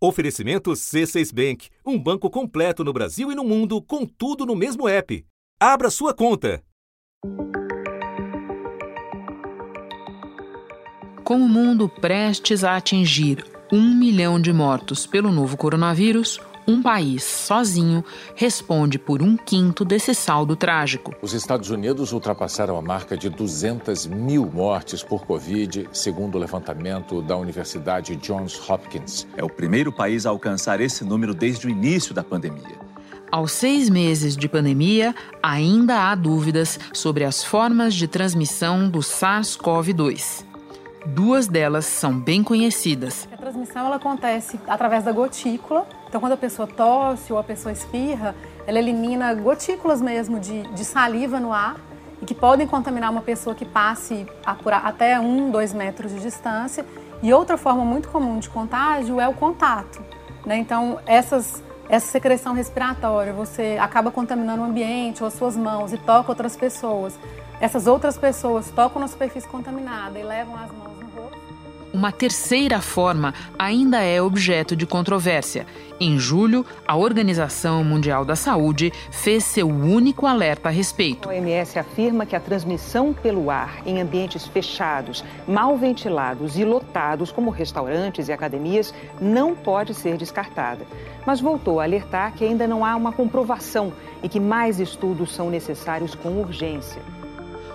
Oferecimento C6 Bank, um banco completo no Brasil e no mundo, com tudo no mesmo app. Abra sua conta. Com o mundo prestes a atingir um milhão de mortos pelo novo coronavírus, um país sozinho responde por um quinto desse saldo trágico. Os Estados Unidos ultrapassaram a marca de 200 mil mortes por Covid, segundo o levantamento da Universidade Johns Hopkins. É o primeiro país a alcançar esse número desde o início da pandemia. Aos seis meses de pandemia, ainda há dúvidas sobre as formas de transmissão do SARS-CoV-2. Duas delas são bem conhecidas. Transmissão ela acontece através da gotícula. Então, quando a pessoa tosse ou a pessoa espirra, ela elimina gotículas mesmo de, de saliva no ar e que podem contaminar uma pessoa que passe até um, dois metros de distância. E outra forma muito comum de contágio é o contato. Né? Então, essas, essa secreção respiratória, você acaba contaminando o ambiente ou as suas mãos e toca outras pessoas. Essas outras pessoas tocam na superfície contaminada e levam as mãos uma terceira forma ainda é objeto de controvérsia. Em julho, a Organização Mundial da Saúde fez seu único alerta a respeito. A OMS afirma que a transmissão pelo ar em ambientes fechados, mal ventilados e lotados, como restaurantes e academias, não pode ser descartada. Mas voltou a alertar que ainda não há uma comprovação e que mais estudos são necessários com urgência.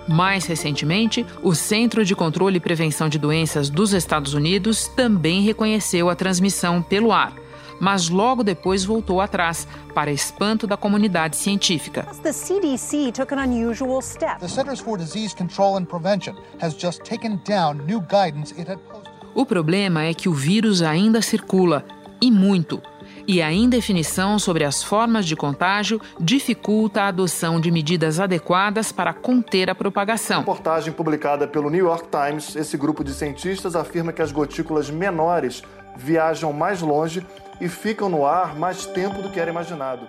Mais recentemente, o Centro de Controle e Prevenção de Doenças dos Estados Unidos também reconheceu a transmissão pelo ar, mas logo depois voltou atrás, para espanto da comunidade científica. The CDC took an unusual step. The Centers for Disease Control and Prevention has just taken down new guidance it had posted. O problema é que o vírus ainda circula, e muito e a indefinição sobre as formas de contágio dificulta a adoção de medidas adequadas para conter a propagação. Em reportagem publicada pelo New York Times, esse grupo de cientistas afirma que as gotículas menores viajam mais longe e ficam no ar mais tempo do que era imaginado.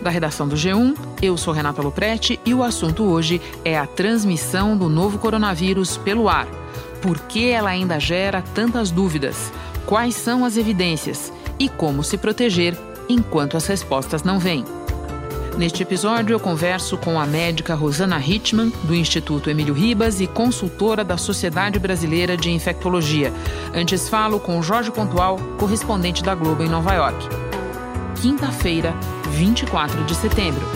Da redação do G1, eu sou Renata Loprete e o assunto hoje é a transmissão do novo coronavírus pelo ar. Por que ela ainda gera tantas dúvidas? quais são as evidências e como se proteger enquanto as respostas não vêm. Neste episódio, eu converso com a médica Rosana Hitman, do Instituto Emílio Ribas e consultora da Sociedade Brasileira de Infectologia. Antes, falo com Jorge Pontual, correspondente da Globo em Nova York. Quinta-feira, 24 de setembro.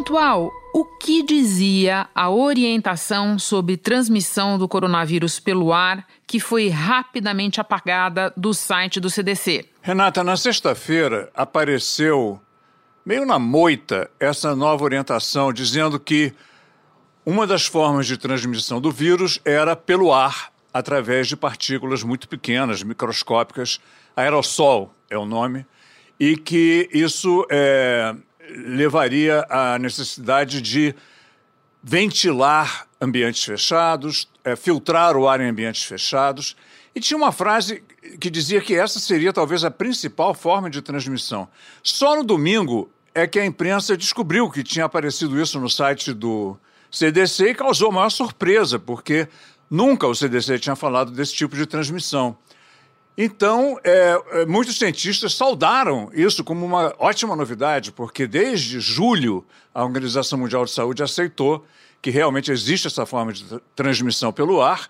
Pontual, o que dizia a orientação sobre transmissão do coronavírus pelo ar que foi rapidamente apagada do site do CDC? Renata, na sexta-feira apareceu meio na moita essa nova orientação dizendo que uma das formas de transmissão do vírus era pelo ar, através de partículas muito pequenas, microscópicas, aerossol é o nome, e que isso é, levaria à necessidade de ventilar ambientes fechados, é, filtrar o ar em ambientes fechados. E tinha uma frase que dizia que essa seria talvez a principal forma de transmissão. Só no domingo é que a imprensa descobriu que tinha aparecido isso no site do CDC e causou maior surpresa, porque nunca o CDC tinha falado desse tipo de transmissão. Então, é, é, muitos cientistas saudaram isso como uma ótima novidade, porque desde julho a Organização Mundial de Saúde aceitou que realmente existe essa forma de transmissão pelo ar.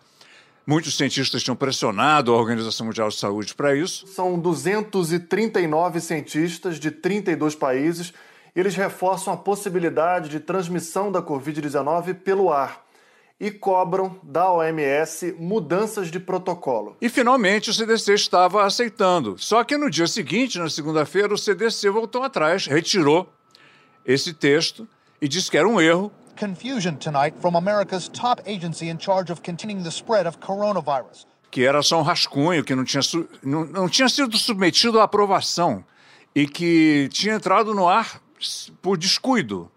Muitos cientistas tinham pressionado a Organização Mundial de Saúde para isso. São 239 cientistas de 32 países. Eles reforçam a possibilidade de transmissão da Covid-19 pelo ar e cobram da OMS mudanças de protocolo. E finalmente o CDC estava aceitando. Só que no dia seguinte, na segunda-feira, o CDC voltou atrás, retirou esse texto e disse que era um erro. Confusion tonight from America's top agency in charge of containing the spread of coronavirus. Que era só um rascunho, que não tinha, não, não tinha sido submetido à aprovação e que tinha entrado no ar por descuido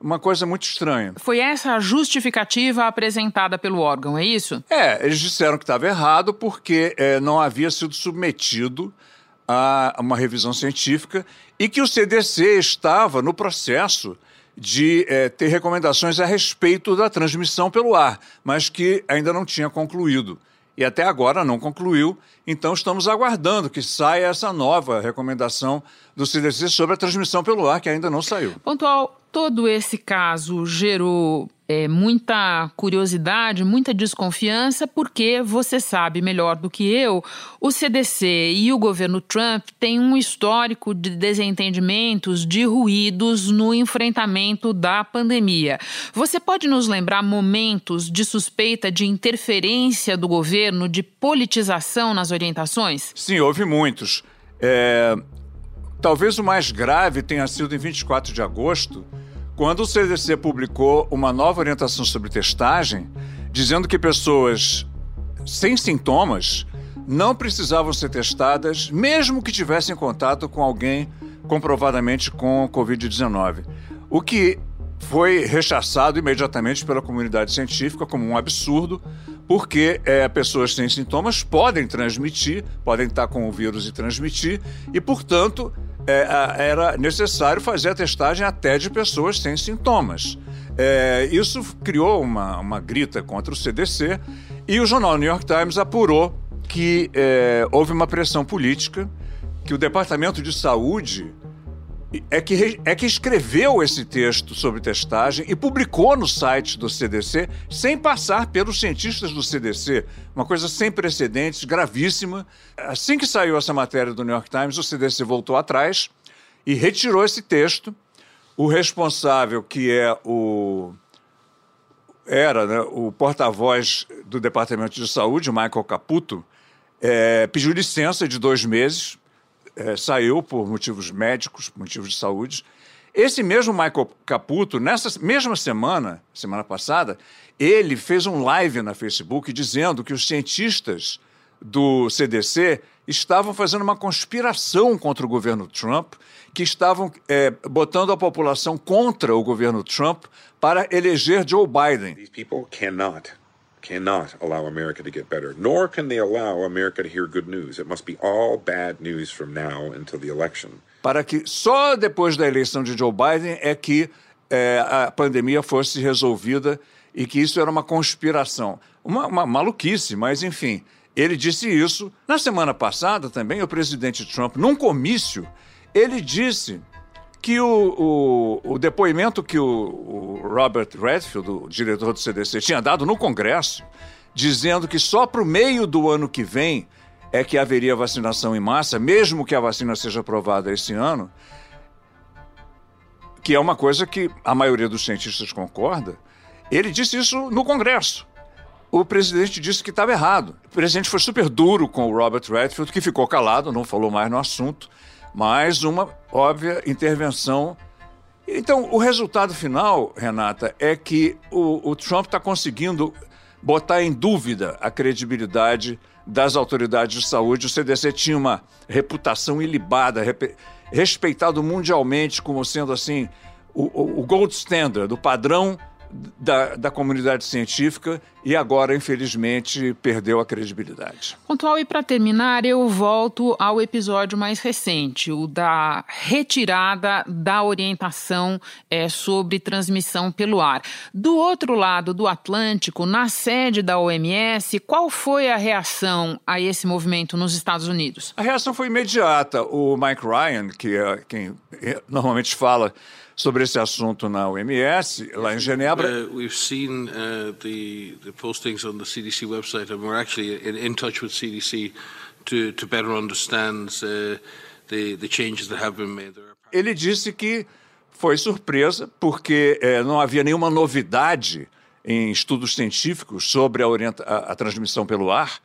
uma coisa muito estranha. Foi essa a justificativa apresentada pelo órgão, é isso? É, eles disseram que estava errado porque é, não havia sido submetido a uma revisão científica e que o CDC estava no processo de é, ter recomendações a respeito da transmissão pelo ar, mas que ainda não tinha concluído. E até agora não concluiu, então estamos aguardando que saia essa nova recomendação do CDC sobre a transmissão pelo ar, que ainda não saiu. Pontual, todo esse caso gerou é, muita curiosidade, muita desconfiança, porque você sabe melhor do que eu, o CDC e o governo Trump têm um histórico de desentendimentos, de ruídos no enfrentamento da pandemia. Você pode nos lembrar momentos de suspeita de interferência do governo, de politização nas orientações? Sim, houve muitos. É, talvez o mais grave tenha sido em 24 de agosto quando o CDC publicou uma nova orientação sobre testagem, dizendo que pessoas sem sintomas não precisavam ser testadas, mesmo que tivessem contato com alguém comprovadamente com Covid-19. O que foi rechaçado imediatamente pela comunidade científica como um absurdo, porque é, pessoas sem sintomas podem transmitir, podem estar com o vírus e transmitir, e, portanto, é, era necessário fazer a testagem até de pessoas sem sintomas. É, isso criou uma, uma grita contra o CDC e o jornal New York Times apurou que é, houve uma pressão política, que o Departamento de Saúde é que, é que escreveu esse texto sobre testagem e publicou no site do CDC sem passar pelos cientistas do CDC. Uma coisa sem precedentes, gravíssima. Assim que saiu essa matéria do New York Times, o CDC voltou atrás e retirou esse texto. O responsável, que é o. Era né, o porta-voz do Departamento de Saúde, Michael Caputo, é, pediu licença de dois meses é, saiu por motivos médicos, motivos de saúde. Esse mesmo Michael Caputo, nessa mesma semana, semana passada, ele fez um live na Facebook dizendo que os cientistas do CDC estavam fazendo uma conspiração contra o governo Trump, que estavam é, botando a população contra o governo Trump para eleger Joe Biden. These people cannot cannot allow America to get better, nor can they allow America to hear good news. It must be all bad news from now until the election. Para que só depois da eleição de Joe Biden é que é, a pandemia fosse resolvida e que isso era uma conspiração. Uma, uma maluquice, mas enfim. Ele disse isso. Na semana passada também, o presidente Trump, num comício, ele disse que o, o, o depoimento que o, o, Robert Redfield, o diretor do CDC, tinha dado no Congresso, dizendo que só para o meio do ano que vem é que haveria vacinação em massa, mesmo que a vacina seja aprovada esse ano, que é uma coisa que a maioria dos cientistas concorda, ele disse isso no Congresso. O presidente disse que estava errado. O presidente foi super duro com o Robert Redfield, que ficou calado, não falou mais no assunto mais uma óbvia intervenção. Então, o resultado final, Renata, é que o, o Trump está conseguindo botar em dúvida a credibilidade das autoridades de saúde. O CDC tinha uma reputação ilibada, respeitado mundialmente como sendo assim o, o gold standard, o padrão da, da comunidade científica e agora, infelizmente, perdeu a credibilidade. Pontual, e para terminar, eu volto ao episódio mais recente, o da retirada da orientação é, sobre transmissão pelo ar. Do outro lado do Atlântico, na sede da OMS, qual foi a reação a esse movimento nos Estados Unidos? A reação foi imediata. O Mike Ryan, que é quem normalmente fala sobre esse assunto na OMS, lá em Genebra. Uh, we've seen uh, the, the postings on the CDC website and we're actually in, in touch with CDC to, to better understand uh, the, the changes that have been made. Ele disse que foi surpresa porque eh, não havia nenhuma novidade em estudos científicos sobre a, a, a transmissão pelo ar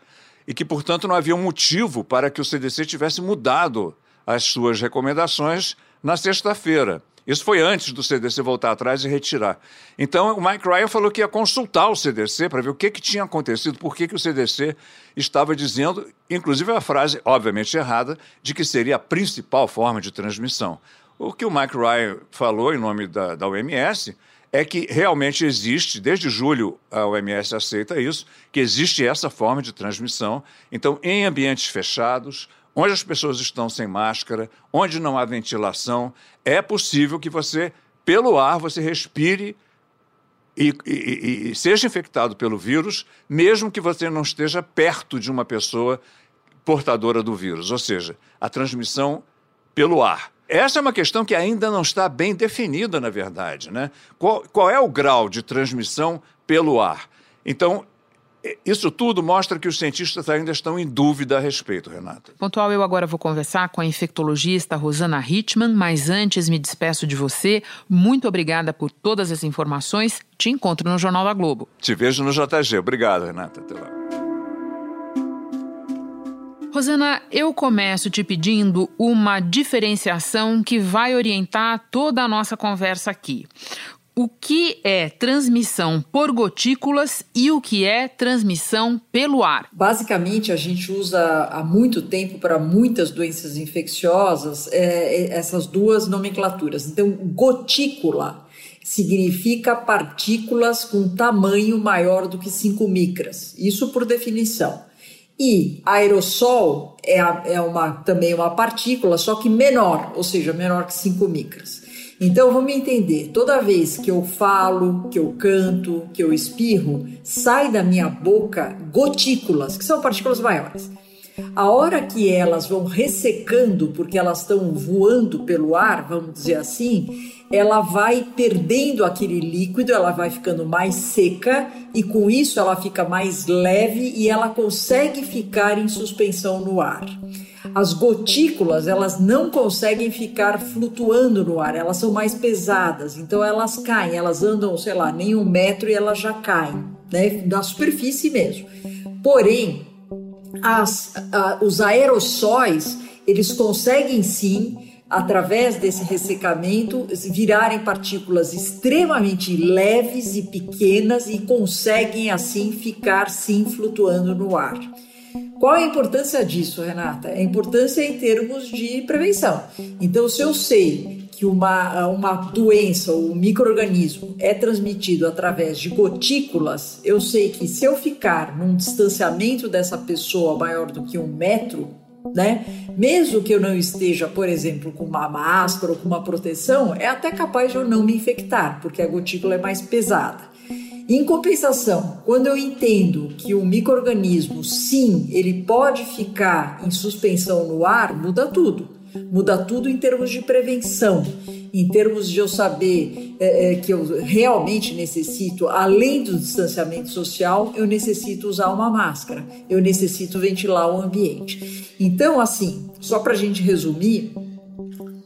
e que, portanto, não havia um motivo para que o CDC tivesse mudado as suas recomendações na sexta-feira. Isso foi antes do CDC voltar atrás e retirar. Então, o Mike Ryan falou que ia consultar o CDC para ver o que, que tinha acontecido, por que, que o CDC estava dizendo, inclusive a frase, obviamente errada, de que seria a principal forma de transmissão. O que o Mike Ryan falou em nome da, da OMS é que realmente existe, desde julho a OMS aceita isso, que existe essa forma de transmissão. Então, em ambientes fechados, onde as pessoas estão sem máscara, onde não há ventilação, é possível que você pelo ar você respire e, e, e, seja infectado pelo vírus, mesmo que você não esteja perto de uma pessoa portadora do vírus, ou seja, a transmissão pelo ar. Essa é uma questão que ainda não está bem definida, na verdade. Né? Qual, qual é o grau de transmissão pelo ar? Então, isso tudo mostra que os cientistas ainda estão em dúvida a respeito, Renata. Pontual, eu agora vou conversar com a infectologista Rosana Hitman, mas antes me despeço de você. Muito obrigada por todas as informações. Te encontro no Jornal da Globo. Te vejo no JG. Obrigado, Renata. Até lá. Rosana, eu começo te pedindo uma diferenciação que vai orientar toda a nossa conversa aqui o que é transmissão por gotículas e o que é transmissão pelo ar? Basicamente, a gente usa há muito tempo para muitas doenças infecciosas é, é essas duas nomenclaturas. Então, gotícula significa partículas com tamanho maior do que 5 micras, isso por definição. E aerossol é, é uma, também uma partícula, só que menor, ou seja, menor que 5 micras. Então vamos entender, toda vez que eu falo, que eu canto, que eu espirro, sai da minha boca gotículas, que são partículas maiores. A hora que elas vão ressecando, porque elas estão voando pelo ar, vamos dizer assim, ela vai perdendo aquele líquido, ela vai ficando mais seca e com isso ela fica mais leve e ela consegue ficar em suspensão no ar. As gotículas, elas não conseguem ficar flutuando no ar, elas são mais pesadas, então elas caem, elas andam, sei lá, nem um metro e elas já caem, né, na superfície mesmo. Porém, as, a, os aerossóis, eles conseguem sim através desse ressecamento, virarem partículas extremamente leves e pequenas e conseguem assim ficar sim flutuando no ar. Qual a importância disso, Renata? A importância em termos de prevenção. Então, se eu sei que uma, uma doença ou um microorganismo é transmitido através de gotículas, eu sei que se eu ficar num distanciamento dessa pessoa maior do que um metro, né? Mesmo que eu não esteja, por exemplo, com uma máscara ou com uma proteção, é até capaz de eu não me infectar, porque a gotícula é mais pesada. Em compensação, quando eu entendo que o microorganismo, sim, ele pode ficar em suspensão no ar, muda tudo. Muda tudo em termos de prevenção, em termos de eu saber é, é, que eu realmente necessito, além do distanciamento social, eu necessito usar uma máscara, eu necessito ventilar o ambiente. Então, assim, só para a gente resumir,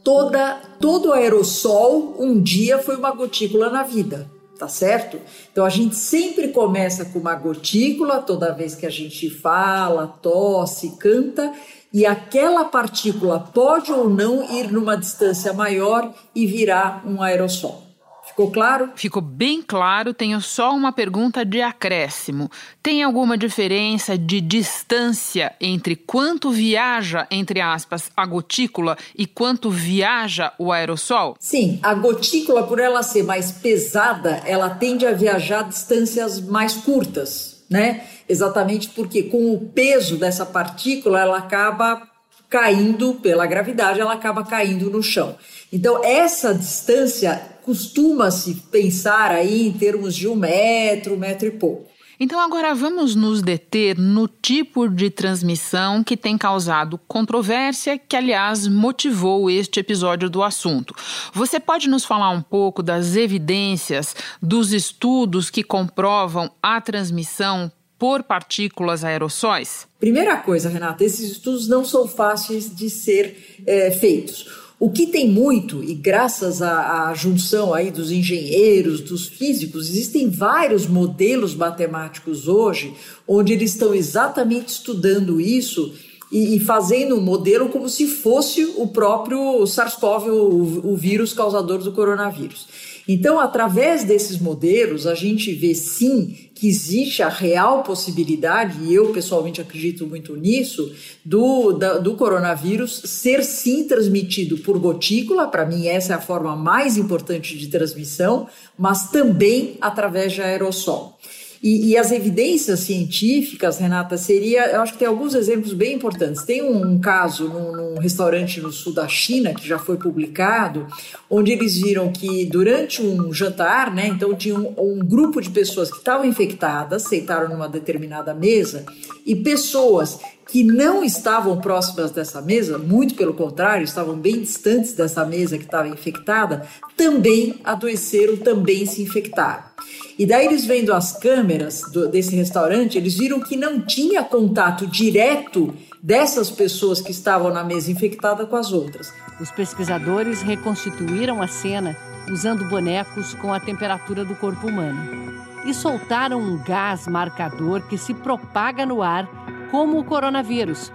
toda, todo aerossol um dia foi uma gotícula na vida tá certo? Então a gente sempre começa com uma gotícula toda vez que a gente fala, tosse, canta, e aquela partícula pode ou não ir numa distância maior e virar um aerossol. Ficou claro? Ficou bem claro. Tenho só uma pergunta de acréscimo. Tem alguma diferença de distância entre quanto viaja, entre aspas, a gotícula e quanto viaja o aerossol? Sim, a gotícula, por ela ser mais pesada, ela tende a viajar distâncias mais curtas, né? Exatamente porque com o peso dessa partícula, ela acaba caindo pela gravidade, ela acaba caindo no chão. Então, essa distância costuma-se pensar aí em termos de um metro, um metro e pouco. Então, agora vamos nos deter no tipo de transmissão que tem causado controvérsia, que, aliás, motivou este episódio do assunto. Você pode nos falar um pouco das evidências, dos estudos que comprovam a transmissão por partículas aerossóis? Primeira coisa, Renata, esses estudos não são fáceis de ser é, feitos. O que tem muito, e graças à, à, junção aí dos engenheiros, dos físicos, existem vários modelos matemáticos hoje onde eles estão exatamente estudando isso e, e fazendo um modelo como se fosse o próprio SARS-CoV, o, o vírus causador do coronavírus. Então, através desses modelos, a gente vê sim que existe a real possibilidade, e eu pessoalmente acredito muito nisso, do, da, do coronavírus ser sim transmitido por gotícula, para mim essa é a forma mais importante de transmissão, mas também através de aerossol. E, e, as evidências científicas, Renata, seria, eu acho que tem alguns exemplos bem importantes. Tem um, um caso num, num, restaurante no sul da China que já foi publicado, onde eles viram que durante um jantar, né, então tinha um, um grupo de pessoas que estavam infectadas, sentaram numa determinada mesa, e pessoas que não estavam próximas dessa mesa, muito pelo contrário, estavam bem distantes dessa mesa que estava infectada, também adoeceram, também se infectaram. E daí eles vendo as câmeras do, desse restaurante, eles viram que não tinha contato direto dessas pessoas que estavam na mesa infectada com as outras. Os pesquisadores reconstituíram a cena usando bonecos com a temperatura do corpo humano e soltaram um gás marcador que se propaga no ar como o coronavírus,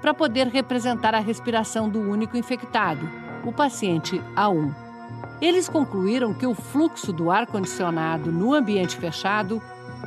para poder representar a respiração do único infectado, o paciente A1. Eles concluíram que o fluxo do ar-condicionado no ambiente fechado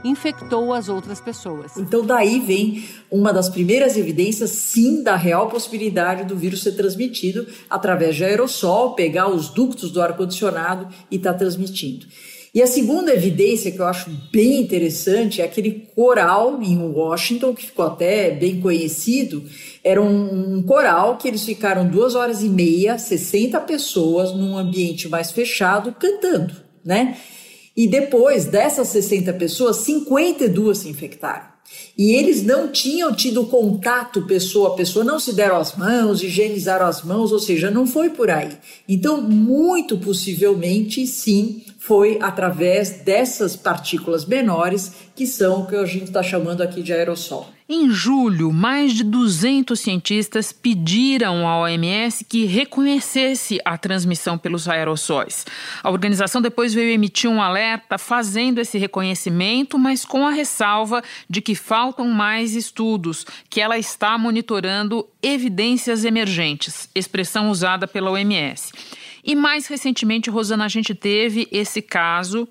infectou as outras pessoas. Então, daí vem uma das primeiras evidências, sim, da real possibilidade do vírus ser transmitido através de aerossol, pegar os ductos do ar-condicionado e estar tá transmitindo. E a segunda evidência que eu acho bem interessante é aquele coral em Washington, que ficou até bem conhecido. Era um, um coral que eles ficaram duas horas e meia, 60 pessoas, num ambiente mais fechado, cantando, né? E depois dessas 60 pessoas, 52 se infectaram. E eles não tinham tido contato pessoa a pessoa, não se deram as mãos, higienizaram as mãos, ou seja, não foi por aí. Então, muito possivelmente, sim, foi através dessas partículas menores que são o que a gente está chamando aqui de aerossol. Em julho, mais de 200 cientistas pediram à OMS que reconhecesse a transmissão pelos aerossóis. A organização depois veio emitir um alerta fazendo esse reconhecimento, mas com a ressalva de que faltam mais estudos, que ela está monitorando evidências emergentes, expressão usada pela OMS. E mais recentemente, Rosana, a gente teve esse caso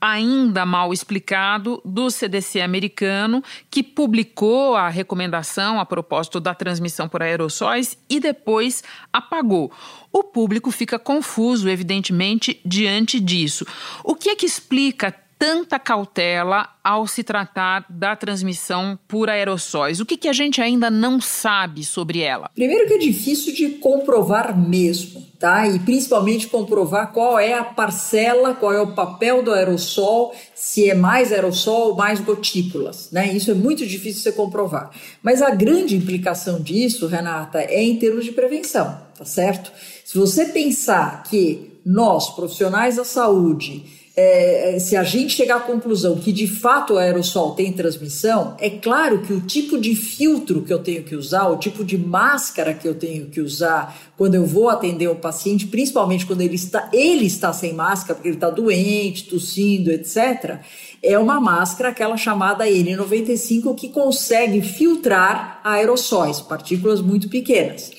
ainda mal explicado do CDC americano, que publicou a recomendação a propósito da transmissão por aerossóis e depois apagou. O público fica confuso, evidentemente, diante disso. O que é que explica tanta cautela ao se tratar da transmissão por aerossóis? O que, que a gente ainda não sabe sobre ela? Primeiro que é difícil de comprovar mesmo, tá? E principalmente comprovar qual é a parcela, qual é o papel do aerossol, se é mais aerossol ou mais gotículas, né? Isso é muito difícil de comprovar. Mas a grande implicação disso, Renata, é em termos de prevenção, tá certo? Se você pensar que nós, profissionais da saúde, é, é, se a gente chegar à conclusão que de fato o aerossol tem transmissão, é claro que o tipo de filtro que eu tenho que usar, o tipo de máscara que eu tenho que usar quando eu vou atender o paciente, principalmente quando ele está, ele está sem máscara, porque ele está doente, tossindo, etc., é uma máscara, aquela chamada N95, que consegue filtrar aerossóis, partículas muito pequenas.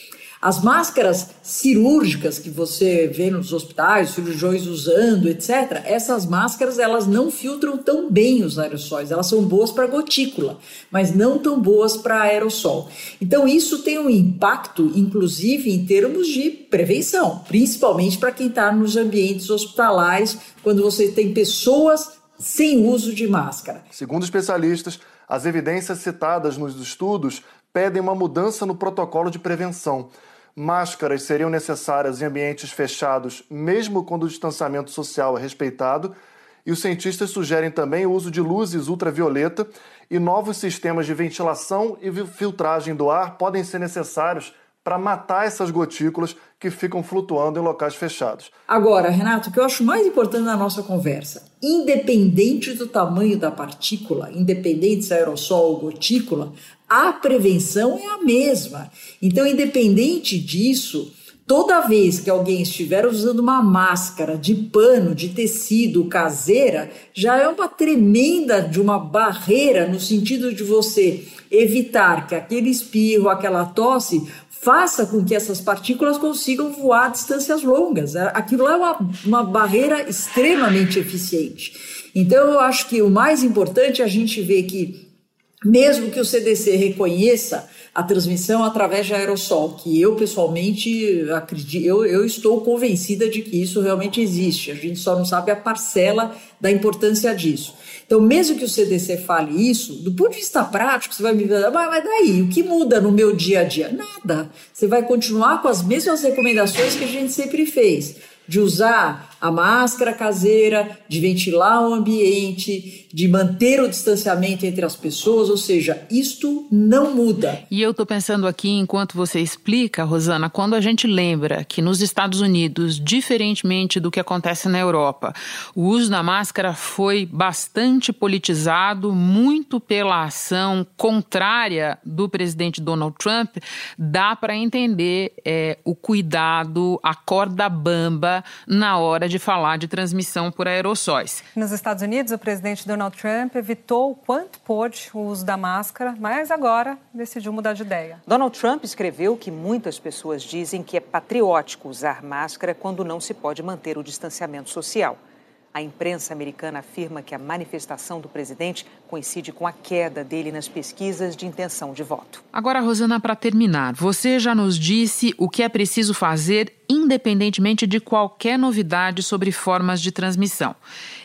As máscaras cirúrgicas que você vê nos hospitais, cirurgiões usando, etc., essas máscaras elas não filtram tão bem os aerossóis. Elas são boas para gotícula, mas não tão boas para aerossol. Então isso tem um impacto, inclusive em termos de prevenção, principalmente para quem está nos ambientes hospitalares, quando você tem pessoas sem uso de máscara. Segundo especialistas, as evidências citadas nos estudos pedem uma mudança no protocolo de prevenção. Máscaras seriam necessárias em ambientes fechados, mesmo quando o distanciamento social é respeitado. E os cientistas sugerem também o uso de luzes ultravioleta e novos sistemas de ventilação e filtragem do ar podem ser necessários para matar essas gotículas que ficam flutuando em locais fechados. Agora, Renato, o que eu acho mais importante na nossa conversa, independente do tamanho da partícula, independente se é aerossol ou gotícula, a prevenção é a mesma. Então, independente disso, toda vez que alguém estiver usando uma máscara de pano, de tecido caseira, já é uma tremenda de uma barreira no sentido de você evitar que aquele espirro, aquela tosse faça com que essas partículas consigam voar a distâncias longas. Aquilo é uma, uma barreira extremamente eficiente. Então, eu acho que o mais importante é a gente ver que mesmo que o CDC reconheça a transmissão através de aerossol, que eu pessoalmente acredito, eu, eu estou convencida de que isso realmente existe, a gente só não sabe a parcela da importância disso. Então, mesmo que o CDC fale isso, do ponto de vista prático, você vai me dizer, mas daí, o que muda no meu dia a dia? Nada. Você vai continuar com as mesmas recomendações que a gente sempre fez de usar a máscara caseira, de ventilar o ambiente, de manter o distanciamento entre as pessoas, ou seja, isto não muda. E eu estou pensando aqui, enquanto você explica, Rosana, quando a gente lembra que nos Estados Unidos, diferentemente do que acontece na Europa, o uso da máscara foi bastante politizado, muito pela ação contrária do presidente Donald Trump, dá para entender é, o cuidado, a corda bamba na hora de falar de transmissão por aerossóis. Nos Estados Unidos, o presidente Donald Trump evitou o quanto pôde o uso da máscara, mas agora decidiu mudar de ideia. Donald Trump escreveu que muitas pessoas dizem que é patriótico usar máscara quando não se pode manter o distanciamento social. A imprensa americana afirma que a manifestação do presidente coincide com a queda dele nas pesquisas de intenção de voto. Agora, Rosana, para terminar, você já nos disse o que é preciso fazer independentemente de qualquer novidade sobre formas de transmissão.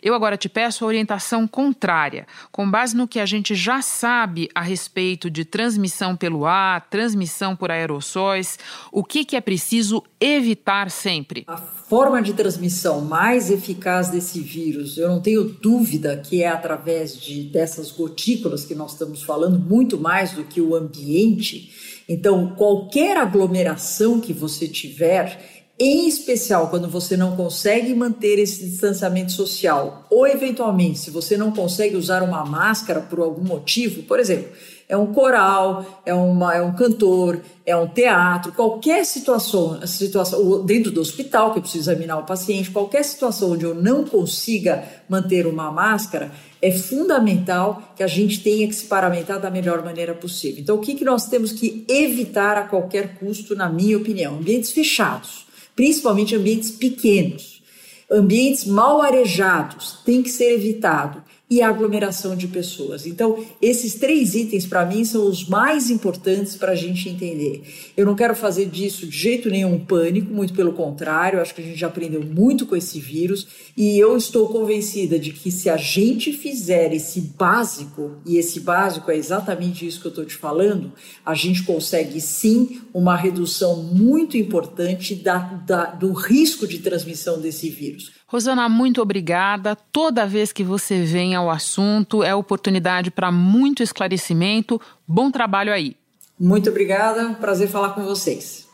Eu agora te peço a orientação contrária, com base no que a gente já sabe a respeito de transmissão pelo ar, transmissão por aerossóis, o que, que é preciso evitar sempre? A forma de transmissão mais eficaz desse vírus, eu não tenho dúvida que é através de, dessas gotículas que nós estamos falando, muito mais do que o ambiente. Então, qualquer aglomeração que você tiver, em especial quando você não consegue manter esse distanciamento social, ou eventualmente se você não consegue usar uma máscara por algum motivo, por exemplo, é um coral, é, uma, é um cantor, é um teatro, qualquer situação, situação dentro do hospital que eu preciso examinar o paciente, qualquer situação onde eu não consiga manter uma máscara, é fundamental que a gente tenha que se paramentar da melhor maneira possível. Então, o que, que nós temos que evitar a qualquer custo, na minha opinião? Ambientes fechados principalmente ambientes pequenos. Ambientes mal arejados tem que ser evitado e aglomeração de pessoas. Então, esses três itens, para mim, são os mais importantes para a gente entender. Eu não quero fazer disso de jeito nenhum um pânico, muito pelo contrário, acho que a gente já aprendeu muito com esse vírus e eu estou convencida de que se a gente fizer esse básico, e esse básico é exatamente isso que eu estou te falando, a gente consegue sim uma redução muito importante da, da, do risco de transmissão desse vírus. Rosana, muito obrigada. Toda vez que você vem ao assunto, é oportunidade para muito esclarecimento. Bom trabalho aí. Muito obrigada, prazer falar com vocês.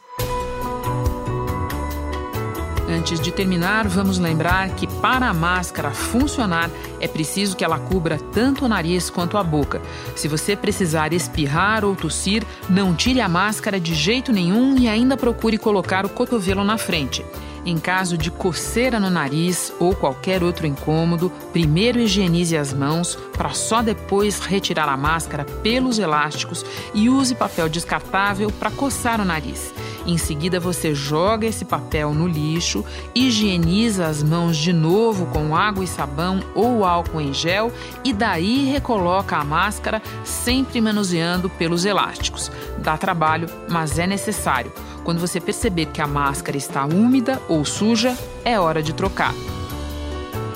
Antes de terminar, vamos lembrar que para a máscara funcionar é preciso que ela cubra tanto o nariz quanto a boca. Se você precisar espirrar ou tossir, não tire a máscara de jeito nenhum e ainda procure colocar o cotovelo na frente. Em caso de coceira no nariz ou qualquer outro incômodo, primeiro higienize as mãos para só depois retirar a máscara pelos elásticos e use papel descartável para coçar o nariz. Em seguida, você joga esse papel no lixo, higieniza as mãos de novo com água e sabão ou álcool em gel e daí recoloca a máscara, sempre manuseando pelos elásticos. Dá trabalho, mas é necessário. Quando você perceber que a máscara está úmida ou suja, é hora de trocar.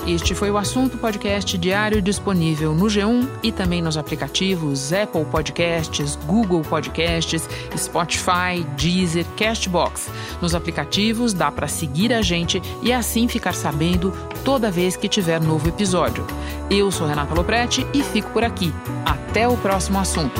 Este foi o assunto podcast diário disponível no G1 e também nos aplicativos Apple Podcasts, Google Podcasts, Spotify, Deezer, Castbox. Nos aplicativos dá para seguir a gente e assim ficar sabendo toda vez que tiver novo episódio. Eu sou Renata Loprete e fico por aqui. Até o próximo assunto.